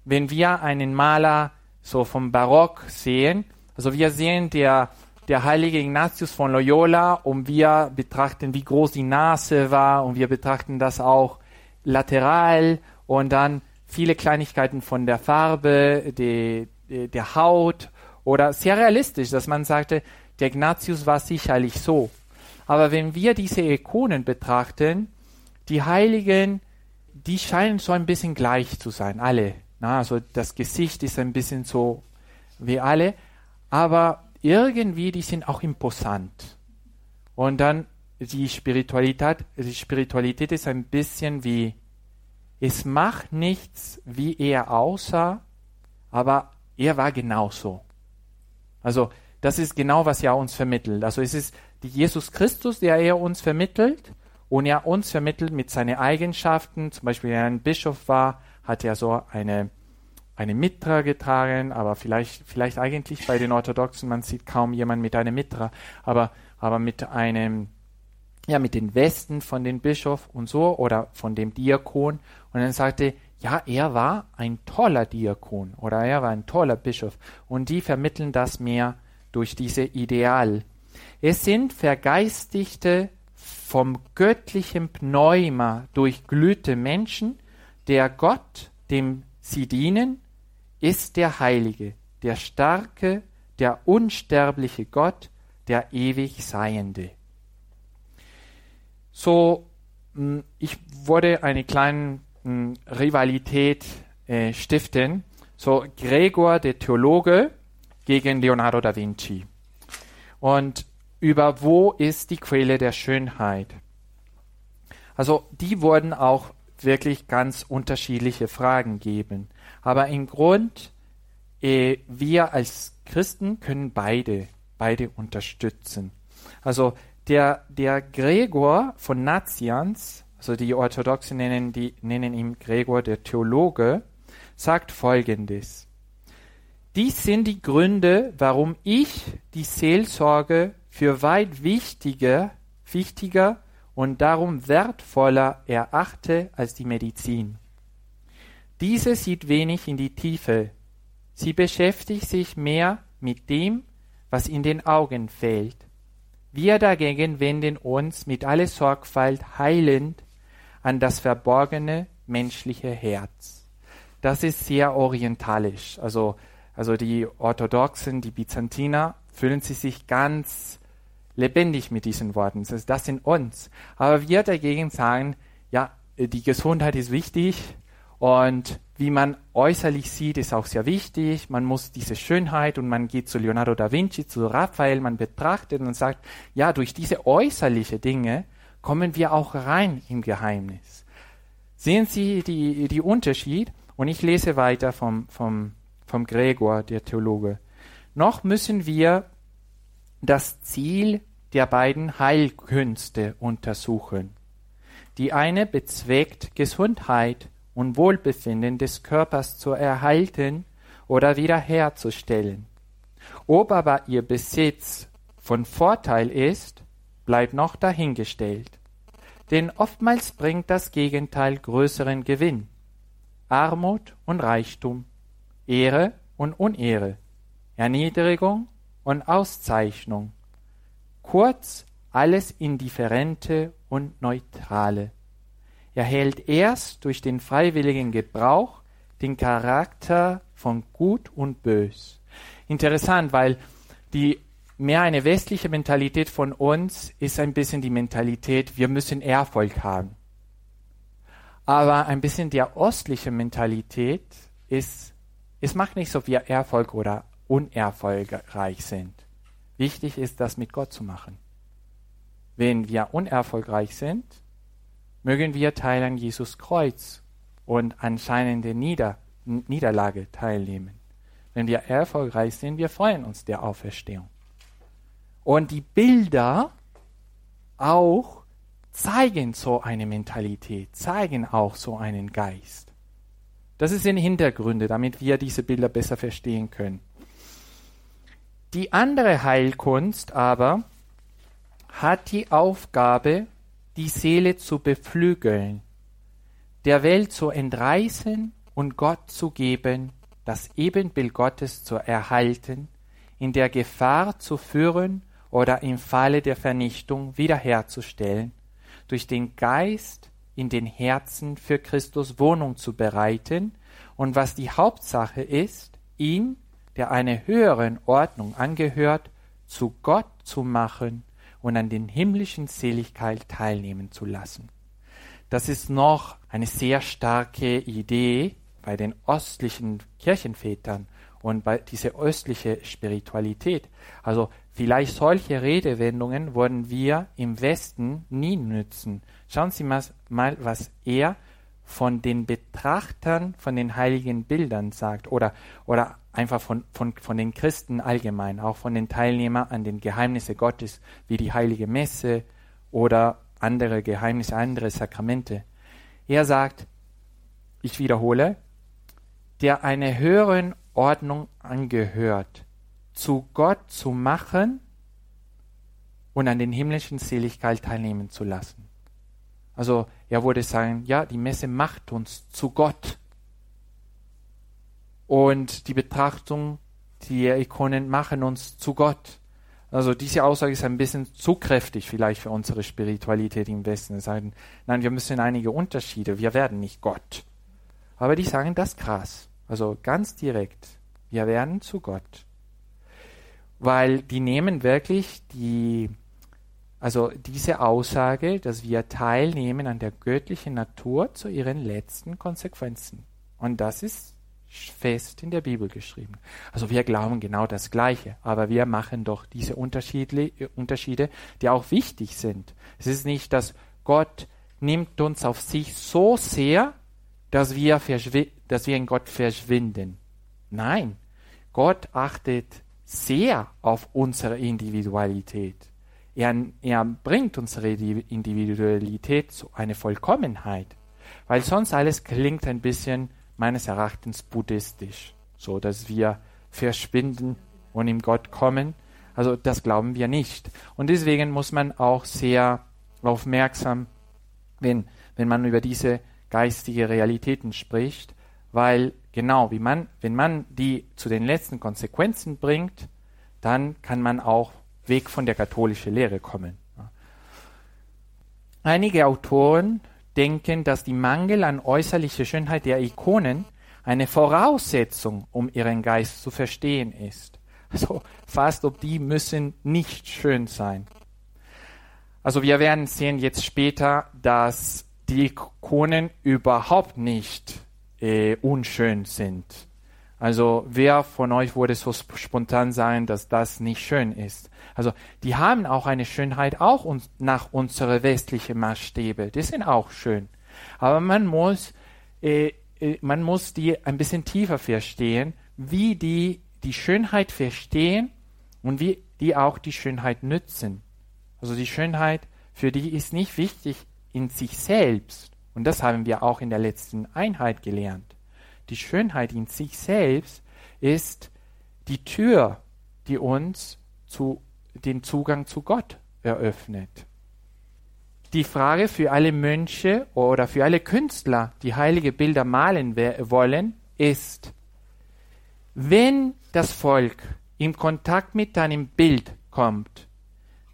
B: Wenn wir einen Maler so vom Barock sehen, also wir sehen der, der heilige Ignatius von Loyola und wir betrachten, wie groß die Nase war und wir betrachten das auch lateral und dann viele Kleinigkeiten von der Farbe, die, der Haut oder sehr realistisch, dass man sagte, der Ignatius war sicherlich so. Aber wenn wir diese Ikonen betrachten, die Heiligen, die scheinen so ein bisschen gleich zu sein, alle. Na, also das Gesicht ist ein bisschen so wie alle, aber irgendwie, die sind auch imposant. Und dann die Spiritualität, die Spiritualität ist ein bisschen wie, es macht nichts, wie er aussah, aber er war genauso. Also, das ist genau, was er uns vermittelt. Also, es ist Jesus Christus, der er uns vermittelt, und er uns vermittelt mit seinen Eigenschaften. Zum Beispiel, wenn er ein Bischof war, hat er so eine eine Mitra getragen, aber vielleicht, vielleicht eigentlich bei den Orthodoxen, man sieht kaum jemand mit einer Mitra, aber, aber mit einem, ja, mit den Westen von dem Bischof und so oder von dem Diakon. Und dann sagte, ja, er war ein toller Diakon oder er war ein toller Bischof. Und die vermitteln das mehr durch diese Ideal. Es sind vergeistigte, vom göttlichen Pneuma durchglühte Menschen, der Gott, dem sie dienen, ist der Heilige, der starke, der unsterbliche Gott, der ewig Seiende. So, hm, ich wollte eine kleine hm, Rivalität äh, stiften. So, Gregor, der Theologe, gegen Leonardo da Vinci. Und über wo ist die Quelle der Schönheit? Also, die wurden auch wirklich ganz unterschiedliche Fragen geben. Aber im Grund, äh, wir als Christen können beide, beide unterstützen. Also der, der Gregor von Nazianz, also die Orthodoxen nennen, die, nennen ihn Gregor der Theologe, sagt folgendes. Dies sind die Gründe, warum ich die Seelsorge für weit wichtiger, wichtiger und darum wertvoller erachte als die Medizin. Diese sieht wenig in die Tiefe. Sie beschäftigt sich mehr mit dem, was in den Augen fehlt. Wir dagegen wenden uns mit aller Sorgfalt heilend an das verborgene menschliche Herz. Das ist sehr orientalisch. Also, also die Orthodoxen, die Byzantiner fühlen sie sich ganz lebendig mit diesen Worten. Das, das sind uns. Aber wir dagegen sagen, ja, die Gesundheit ist wichtig und wie man äußerlich sieht, ist auch sehr wichtig. Man muss diese Schönheit und man geht zu Leonardo da Vinci, zu Raphael, man betrachtet und sagt, ja, durch diese äußerliche Dinge kommen wir auch rein im Geheimnis. Sehen Sie die, die Unterschied? Und ich lese weiter vom, vom, vom Gregor, der Theologe. Noch müssen wir das Ziel der beiden Heilkünste untersuchen. Die eine bezweckt Gesundheit und Wohlbefinden des Körpers zu erhalten oder wiederherzustellen. Ob aber ihr Besitz von Vorteil ist, bleibt noch dahingestellt. Denn oftmals bringt das Gegenteil größeren Gewinn. Armut und Reichtum, Ehre und Unehre, Erniedrigung und Auszeichnung. Kurz alles Indifferente und Neutrale. Er hält erst durch den freiwilligen Gebrauch den Charakter von Gut und Bös. Interessant, weil die mehr eine westliche Mentalität von uns ist ein bisschen die Mentalität, wir müssen Erfolg haben. Aber ein bisschen der ostliche Mentalität ist, es macht nicht so viel Erfolg oder unerfolgreich sind. Wichtig ist, das mit Gott zu machen. Wenn wir unerfolgreich sind, mögen wir Teil an Jesus Kreuz und anscheinende Nieder Niederlage teilnehmen. Wenn wir erfolgreich sind, wir freuen uns der Auferstehung. Und die Bilder auch zeigen so eine Mentalität, zeigen auch so einen Geist. Das sind Hintergründe, damit wir diese Bilder besser verstehen können. Die andere Heilkunst aber hat die Aufgabe, die Seele zu beflügeln, der Welt zu entreißen und Gott zu geben, das Ebenbild Gottes zu erhalten, in der Gefahr zu führen oder im Falle der Vernichtung wiederherzustellen, durch den Geist in den Herzen für Christus Wohnung zu bereiten und was die Hauptsache ist, ihn, der einer höheren Ordnung angehört, zu Gott zu machen und an den himmlischen Seligkeit teilnehmen zu lassen. Das ist noch eine sehr starke Idee bei den östlichen Kirchenvätern und bei dieser östlichen Spiritualität. Also vielleicht solche Redewendungen wollen wir im Westen nie nützen. Schauen Sie mal, was er von den Betrachtern von den heiligen Bildern sagt oder, oder einfach von, von, von den Christen allgemein, auch von den Teilnehmern an den Geheimnissen Gottes, wie die heilige Messe oder andere Geheimnisse, andere Sakramente. Er sagt, ich wiederhole, der einer höheren Ordnung angehört, zu Gott zu machen und an den himmlischen Seligkeit teilnehmen zu lassen. Also er würde sagen, ja, die Messe macht uns zu Gott und die Betrachtung, die Ikonen machen uns zu Gott. Also diese Aussage ist ein bisschen zu kräftig vielleicht für unsere Spiritualität im Westen. Sagen, nein, wir müssen einige Unterschiede, wir werden nicht Gott. Aber die sagen das krass, also ganz direkt, wir werden zu Gott. Weil die nehmen wirklich die, also diese Aussage, dass wir teilnehmen an der göttlichen Natur zu ihren letzten Konsequenzen. Und das ist fest in der Bibel geschrieben. Also wir glauben genau das Gleiche, aber wir machen doch diese Unterschiede, die auch wichtig sind. Es ist nicht, dass Gott nimmt uns auf sich so sehr, dass wir, dass wir in Gott verschwinden. Nein, Gott achtet sehr auf unsere Individualität. Er, er bringt unsere Individualität zu einer Vollkommenheit, weil sonst alles klingt ein bisschen meines Erachtens buddhistisch, so dass wir verschwinden und in Gott kommen. Also das glauben wir nicht. Und deswegen muss man auch sehr aufmerksam, wenn, wenn man über diese geistige Realitäten spricht, weil genau wie man, wenn man die zu den letzten Konsequenzen bringt, dann kann man auch weg von der katholischen Lehre kommen. Einige Autoren denken, dass die Mangel an äußerlicher Schönheit der Ikonen eine Voraussetzung, um ihren Geist zu verstehen ist. Also fast ob die müssen nicht schön sein. Also wir werden sehen jetzt später, dass die Ikonen überhaupt nicht äh, unschön sind. Also wer von euch würde so spontan sein, dass das nicht schön ist? Also die haben auch eine Schönheit, auch uns, nach unsere westlichen Maßstäbe. Die sind auch schön. Aber man muss, äh, äh, man muss die ein bisschen tiefer verstehen, wie die die Schönheit verstehen und wie die auch die Schönheit nützen. Also die Schönheit für die ist nicht wichtig in sich selbst. Und das haben wir auch in der letzten Einheit gelernt die Schönheit in sich selbst ist die Tür, die uns zu, den Zugang zu Gott eröffnet. Die Frage für alle Mönche oder für alle Künstler, die heilige Bilder malen wollen, ist, wenn das Volk in Kontakt mit deinem Bild kommt,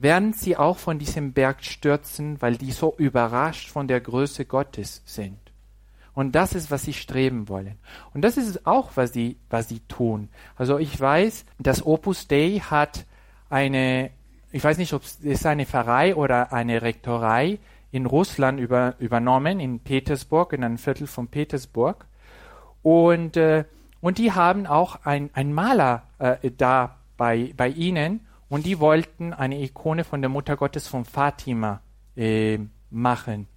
B: werden sie auch von diesem Berg stürzen, weil die so überrascht von der Größe Gottes sind. Und das ist, was sie streben wollen. Und das ist auch, was sie, was sie tun. Also ich weiß, das Opus Dei hat eine, ich weiß nicht, ob es eine Pfarrei oder eine Rektorei in Russland über, übernommen, in Petersburg, in einem Viertel von Petersburg. Und, äh, und die haben auch ein, ein Maler äh, da bei, bei ihnen und die wollten eine Ikone von der Mutter Gottes von Fatima äh, machen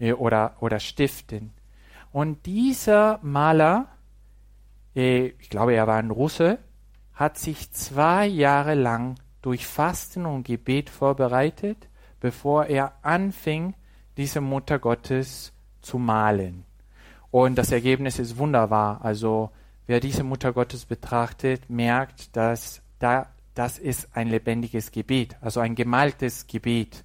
B: äh, oder, oder stiften. Und dieser Maler, äh, ich glaube, er war ein Russe, hat sich zwei Jahre lang durch Fasten und Gebet vorbereitet, bevor er anfing, diese Mutter Gottes zu malen. Und das Ergebnis ist wunderbar. Also wer diese Mutter Gottes betrachtet, merkt, dass da, das ist ein lebendiges Gebet, also ein gemaltes Gebet.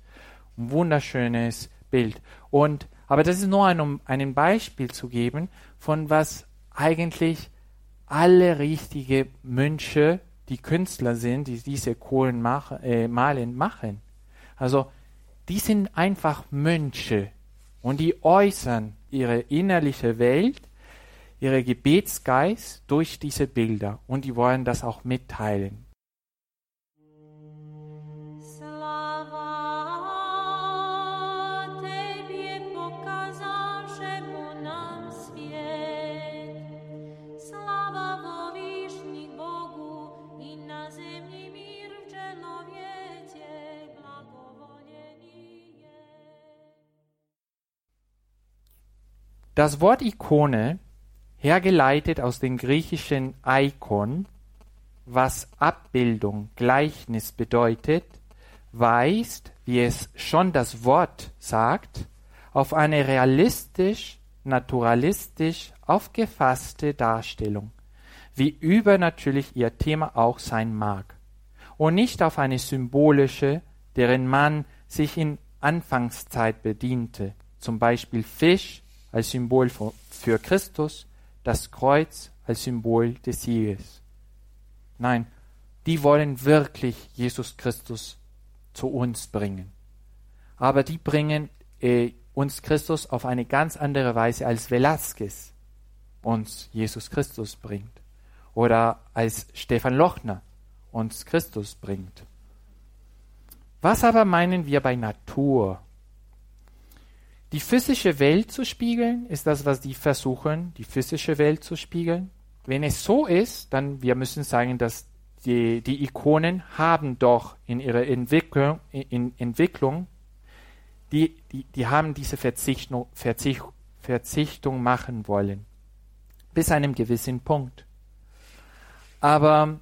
B: Ein wunderschönes Bild. Und aber das ist nur ein, um ein Beispiel zu geben, von was eigentlich alle richtige Mönche, die Künstler sind, die diese Kohlen mach, äh, malen, machen. Also, die sind einfach Mönche und die äußern ihre innerliche Welt, ihre Gebetsgeist durch diese Bilder und die wollen das auch mitteilen. Das Wort Ikone, hergeleitet aus dem griechischen Icon, was Abbildung, Gleichnis bedeutet, weist, wie es schon das Wort sagt, auf eine realistisch, naturalistisch aufgefasste Darstellung, wie übernatürlich ihr Thema auch sein mag, und nicht auf eine symbolische, deren man sich in Anfangszeit bediente, zum Beispiel Fisch, als Symbol für Christus, das Kreuz als Symbol des Sieges. Nein, die wollen wirklich Jesus Christus zu uns bringen. Aber die bringen äh, uns Christus auf eine ganz andere Weise als Velasquez uns Jesus Christus bringt oder als Stefan Lochner uns Christus bringt. Was aber meinen wir bei Natur? Die physische Welt zu spiegeln, ist das, was die versuchen, die physische Welt zu spiegeln. Wenn es so ist, dann wir müssen sagen, dass die, die Ikonen haben doch in ihrer Entwicklung, in Entwicklung die, die, die haben diese Verzichtung, Verzicht, Verzichtung machen wollen. Bis einem gewissen Punkt. Aber,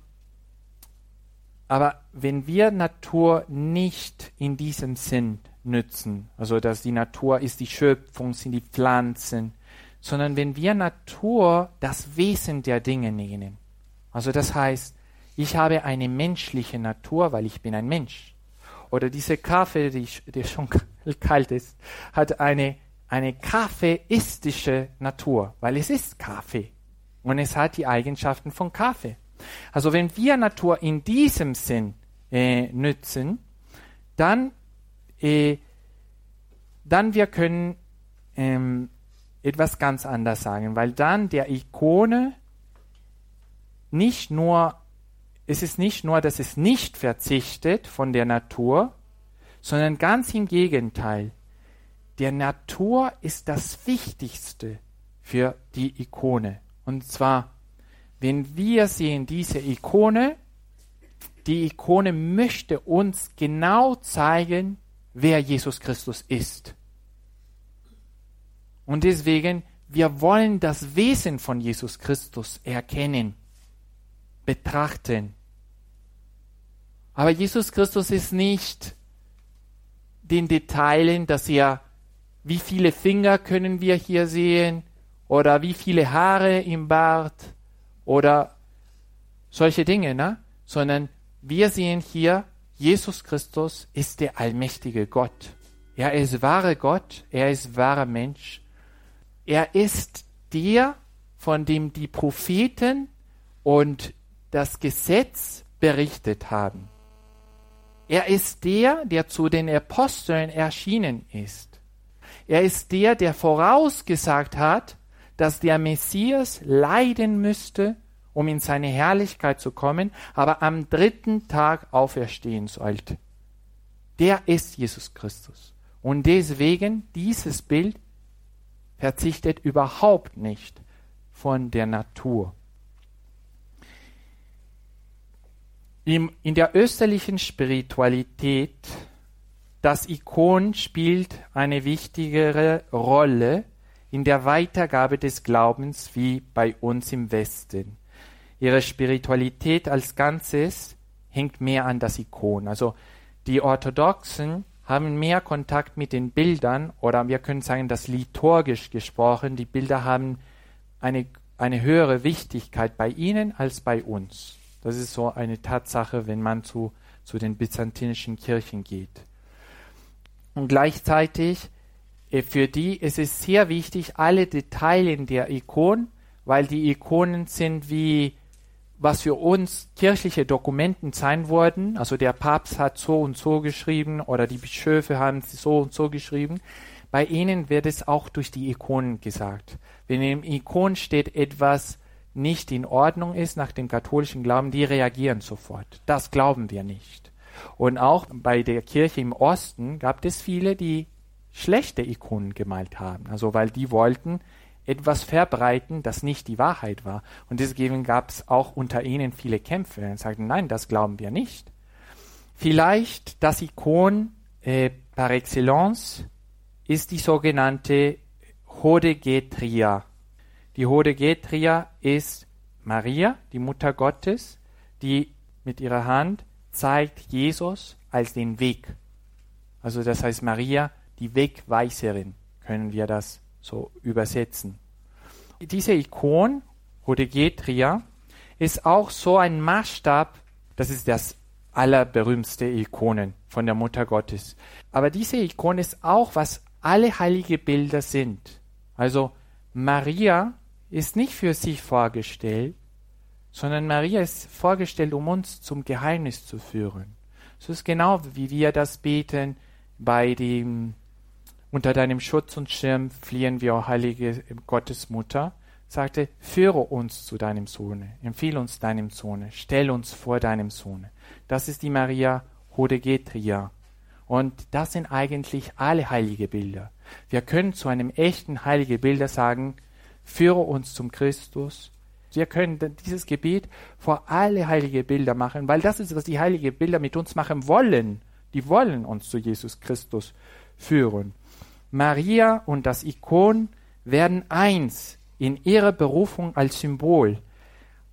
B: aber wenn wir Natur nicht in diesem Sinn nützen. Also dass die Natur ist die Schöpfung, sind die Pflanzen, sondern wenn wir Natur das Wesen der Dinge nehmen. Also das heißt, ich habe eine menschliche Natur, weil ich bin ein Mensch. Oder diese Kaffee, die, die schon kalt ist, hat eine, eine kaffeeistische Natur, weil es ist Kaffee. Und es hat die Eigenschaften von Kaffee. Also wenn wir Natur in diesem Sinn äh, nützen, dann äh, dann wir können ähm, etwas ganz anderes sagen, weil dann der Ikone nicht nur, es ist nicht nur, dass es nicht verzichtet von der Natur, sondern ganz im Gegenteil. Der Natur ist das Wichtigste für die Ikone. Und zwar, wenn wir sehen diese Ikone, die Ikone möchte uns genau zeigen, wer Jesus Christus ist. Und deswegen, wir wollen das Wesen von Jesus Christus erkennen, betrachten. Aber Jesus Christus ist nicht den Detailen, dass er, wie viele Finger können wir hier sehen, oder wie viele Haare im Bart, oder solche Dinge, ne? sondern wir sehen hier Jesus Christus ist der allmächtige Gott. Er ist wahre Gott, er ist wahrer Mensch. Er ist der, von dem die Propheten und das Gesetz berichtet haben. Er ist der, der zu den Aposteln erschienen ist. Er ist der, der vorausgesagt hat, dass der Messias leiden müsste um in seine Herrlichkeit zu kommen, aber am dritten Tag auferstehen sollte. Der ist Jesus Christus. Und deswegen dieses Bild verzichtet überhaupt nicht von der Natur. In der österlichen Spiritualität, das Ikon spielt eine wichtigere Rolle in der Weitergabe des Glaubens wie bei uns im Westen ihre Spiritualität als Ganzes hängt mehr an das Ikon. Also die Orthodoxen haben mehr Kontakt mit den Bildern oder wir können sagen, dass liturgisch gesprochen, die Bilder haben eine, eine höhere Wichtigkeit bei ihnen als bei uns. Das ist so eine Tatsache, wenn man zu, zu den byzantinischen Kirchen geht. Und gleichzeitig äh, für die ist es sehr wichtig, alle Details der Ikon, weil die Ikonen sind wie was für uns kirchliche Dokumenten sein wurden, also der Papst hat so und so geschrieben oder die Bischöfe haben so und so geschrieben, bei ihnen wird es auch durch die Ikonen gesagt. Wenn im Ikon steht etwas nicht in Ordnung ist nach dem katholischen Glauben, die reagieren sofort. Das glauben wir nicht. Und auch bei der Kirche im Osten gab es viele, die schlechte Ikonen gemalt haben. Also weil die wollten etwas verbreiten, das nicht die Wahrheit war. Und deswegen gab es auch unter ihnen viele Kämpfe. Und sagten, nein, das glauben wir nicht. Vielleicht das Ikon äh, par excellence ist die sogenannte Hodegetria. Die Hodegetria ist Maria, die Mutter Gottes, die mit ihrer Hand zeigt Jesus als den Weg. Also das heißt Maria, die Wegweiserin, können wir das so übersetzen. Diese Ikon, Hodegetria, ist auch so ein Maßstab, das ist das allerberühmteste Ikonen von der Mutter Gottes. Aber diese Ikon ist auch, was alle heilige Bilder sind. Also Maria ist nicht für sich vorgestellt, sondern Maria ist vorgestellt, um uns zum Geheimnis zu führen. So ist genau, wie wir das beten bei dem unter deinem Schutz und Schirm fliehen wir, o heilige Gottesmutter, sagte, führe uns zu deinem Sohne, empfehle uns deinem Sohne, stell uns vor deinem Sohne. Das ist die Maria Hodegetria. Und das sind eigentlich alle heilige Bilder. Wir können zu einem echten heilige Bilder sagen, führe uns zum Christus. Wir können dieses Gebet vor alle heilige Bilder machen, weil das ist, was die heilige Bilder mit uns machen wollen. Die wollen uns zu Jesus Christus führen. Maria und das Ikon werden eins in ihrer Berufung als Symbol.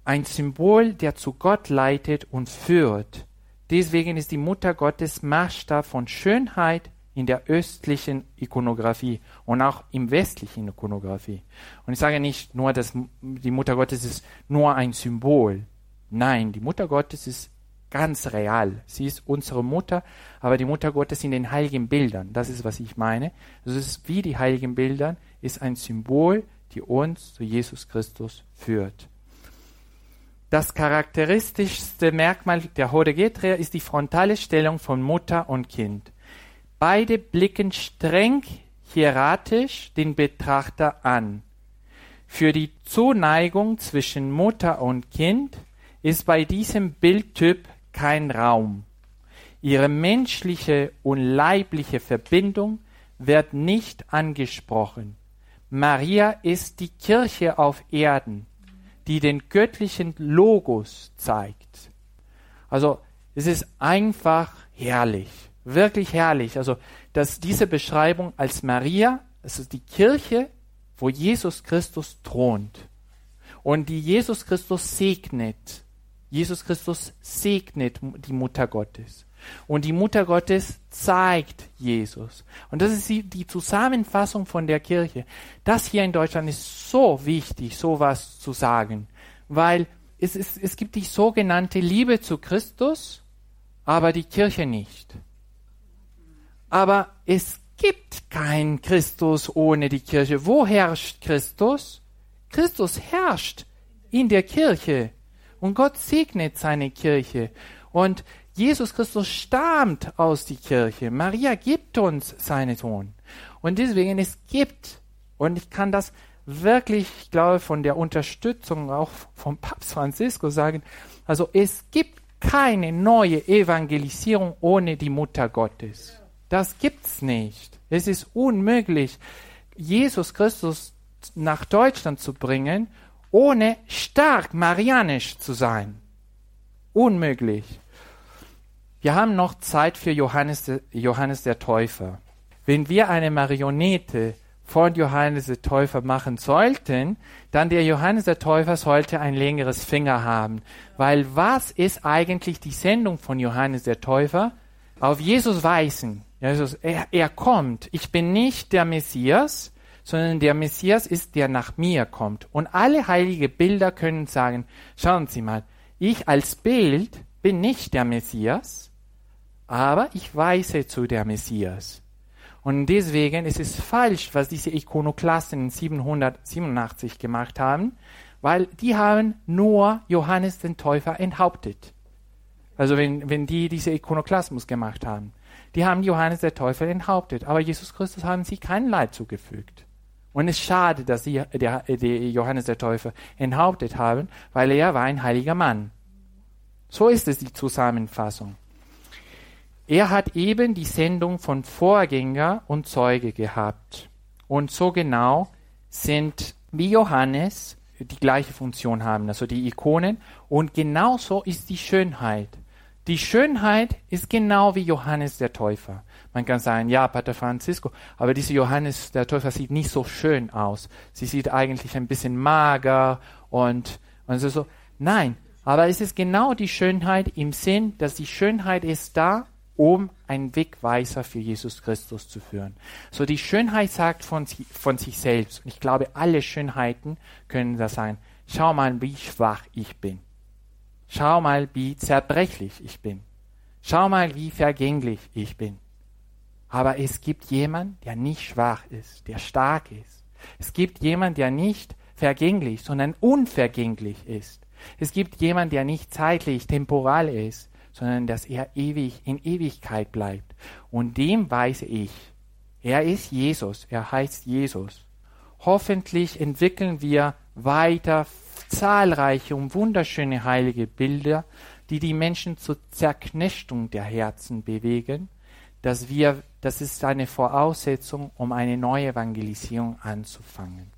B: Ein Symbol, der zu Gott leitet und führt. Deswegen ist die Mutter Gottes Maßstab von Schönheit in der östlichen Ikonographie und auch im westlichen Ikonographie. Und ich sage nicht nur, dass die Mutter Gottes ist nur ein Symbol. Nein, die Mutter Gottes ist ganz real. Sie ist unsere Mutter, aber die Mutter Gottes in den heiligen Bildern. Das ist, was ich meine. Das ist wie die heiligen Bilder, ist ein Symbol, die uns zu Jesus Christus führt. Das charakteristischste Merkmal der Hodegetria ist die frontale Stellung von Mutter und Kind. Beide blicken streng hieratisch den Betrachter an. Für die Zuneigung zwischen Mutter und Kind ist bei diesem Bildtyp kein Raum. Ihre menschliche und leibliche Verbindung wird nicht angesprochen. Maria ist die Kirche auf Erden die den göttlichen Logos zeigt. Also es ist einfach herrlich, wirklich herrlich. Also dass diese Beschreibung als Maria, es ist die Kirche, wo Jesus Christus thront und die Jesus Christus segnet. Jesus Christus segnet die Mutter Gottes. Und die Mutter Gottes zeigt Jesus. Und das ist die, Zusammenfassung von der Kirche. Das hier in Deutschland ist so wichtig, sowas zu sagen, weil es, ist, es gibt die sogenannte Liebe zu Christus, aber die Kirche nicht. Aber es gibt keinen Christus ohne die Kirche. Wo herrscht Christus? Christus herrscht in der Kirche. Und Gott segnet seine Kirche. Und Jesus Christus stammt aus der Kirche. Maria gibt uns seinen Sohn. Und deswegen, es gibt, und ich kann das wirklich, ich glaube, von der Unterstützung auch vom Papst Franziskus sagen, also es gibt keine neue Evangelisierung ohne die Mutter Gottes. Das gibt's nicht. Es ist unmöglich, Jesus Christus nach Deutschland zu bringen, ohne stark marianisch zu sein. Unmöglich. Wir haben noch Zeit für Johannes, Johannes der Täufer. Wenn wir eine Marionette von Johannes der Täufer machen sollten, dann der Johannes der Täufer sollte ein längeres Finger haben. Weil was ist eigentlich die Sendung von Johannes der Täufer? Auf Jesus weisen. Jesus, er, er kommt. Ich bin nicht der Messias, sondern der Messias ist, der nach mir kommt. Und alle heilige Bilder können sagen, schauen Sie mal, ich als Bild bin nicht der Messias, aber ich weise zu der Messias. Und deswegen ist es falsch, was diese Ikonoklasten in 787 gemacht haben, weil die haben nur Johannes den Täufer enthauptet. Also wenn, wenn die diese Ikonoklasmus gemacht haben. Die haben Johannes der Täufer enthauptet, aber Jesus Christus haben sie kein Leid zugefügt. Und es ist schade, dass sie der, der Johannes der Täufer enthauptet haben, weil er war ein heiliger Mann. So ist es die Zusammenfassung. Er hat eben die Sendung von Vorgänger und Zeuge gehabt. Und so genau sind wie Johannes die gleiche Funktion haben, also die Ikonen. Und genauso ist die Schönheit. Die Schönheit ist genau wie Johannes der Täufer. Man kann sagen, ja, Pater Francisco, aber diese Johannes der Täufer sieht nicht so schön aus. Sie sieht eigentlich ein bisschen mager und, und so, so. Nein, aber es ist genau die Schönheit im Sinn, dass die Schönheit ist da, um einen Wegweiser für Jesus Christus zu führen. So die Schönheit sagt von, von sich selbst. Und ich glaube, alle Schönheiten können das sein. Schau mal, wie schwach ich bin. Schau mal, wie zerbrechlich ich bin. Schau mal, wie vergänglich ich bin. Aber es gibt jemand, der nicht schwach ist, der stark ist. Es gibt jemand, der nicht vergänglich, sondern unvergänglich ist. Es gibt jemanden, der nicht zeitlich, temporal ist, sondern dass er ewig in Ewigkeit bleibt. Und dem weise ich. Er ist Jesus, er heißt Jesus. Hoffentlich entwickeln wir weiter zahlreiche und wunderschöne heilige Bilder, die die Menschen zur Zerknechtung der Herzen bewegen, dass wir, das ist eine Voraussetzung, um eine neue Evangelisierung anzufangen.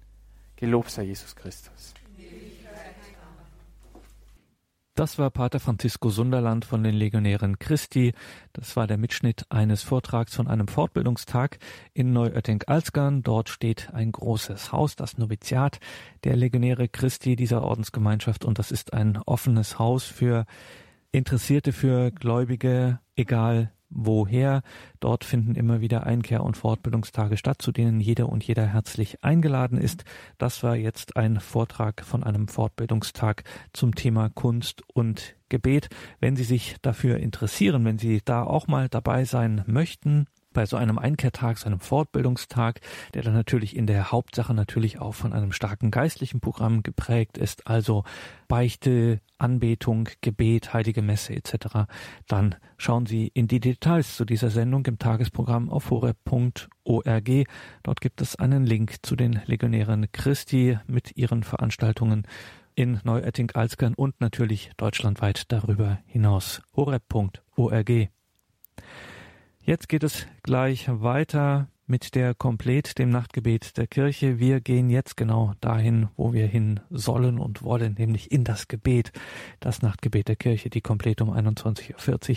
B: Gelobt sei Jesus Christus.
A: Das war Pater Francisco Sunderland von den Legionären Christi. Das war der Mitschnitt eines Vortrags von einem Fortbildungstag in Neuötting-Alzgern. Dort steht ein großes Haus, das Noviziat der Legionäre Christi dieser Ordensgemeinschaft. Und das ist ein offenes Haus für Interessierte, für Gläubige, egal woher. Dort finden immer wieder Einkehr- und Fortbildungstage statt, zu denen jeder und jeder herzlich eingeladen ist. Das war jetzt ein Vortrag von einem Fortbildungstag zum Thema Kunst und Gebet. Wenn Sie sich dafür interessieren, wenn Sie da auch mal dabei sein möchten, bei so einem Einkehrtag, so einem Fortbildungstag, der dann natürlich in der Hauptsache natürlich auch von einem starken geistlichen Programm geprägt ist, also Beichte, Anbetung, Gebet, Heilige Messe etc., dann schauen Sie in die Details zu dieser Sendung im Tagesprogramm auf horeb.org. Dort gibt es einen Link zu den Legionären Christi mit ihren Veranstaltungen in Neuetting-Alzgern und natürlich deutschlandweit darüber hinaus. horeb.org. Jetzt geht es gleich weiter mit der Komplett, dem Nachtgebet der Kirche. Wir gehen jetzt genau dahin, wo wir hin sollen und wollen, nämlich in das Gebet, das Nachtgebet der Kirche, die Komplett um 21.40 Uhr.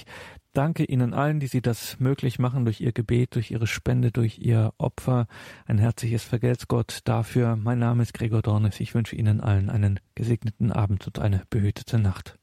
A: Danke Ihnen allen, die Sie das möglich machen durch Ihr Gebet, durch Ihre Spende, durch Ihr Opfer. Ein herzliches Vergelt's Gott dafür. Mein Name ist Gregor Dornes. Ich wünsche Ihnen allen einen gesegneten Abend und eine behütete Nacht.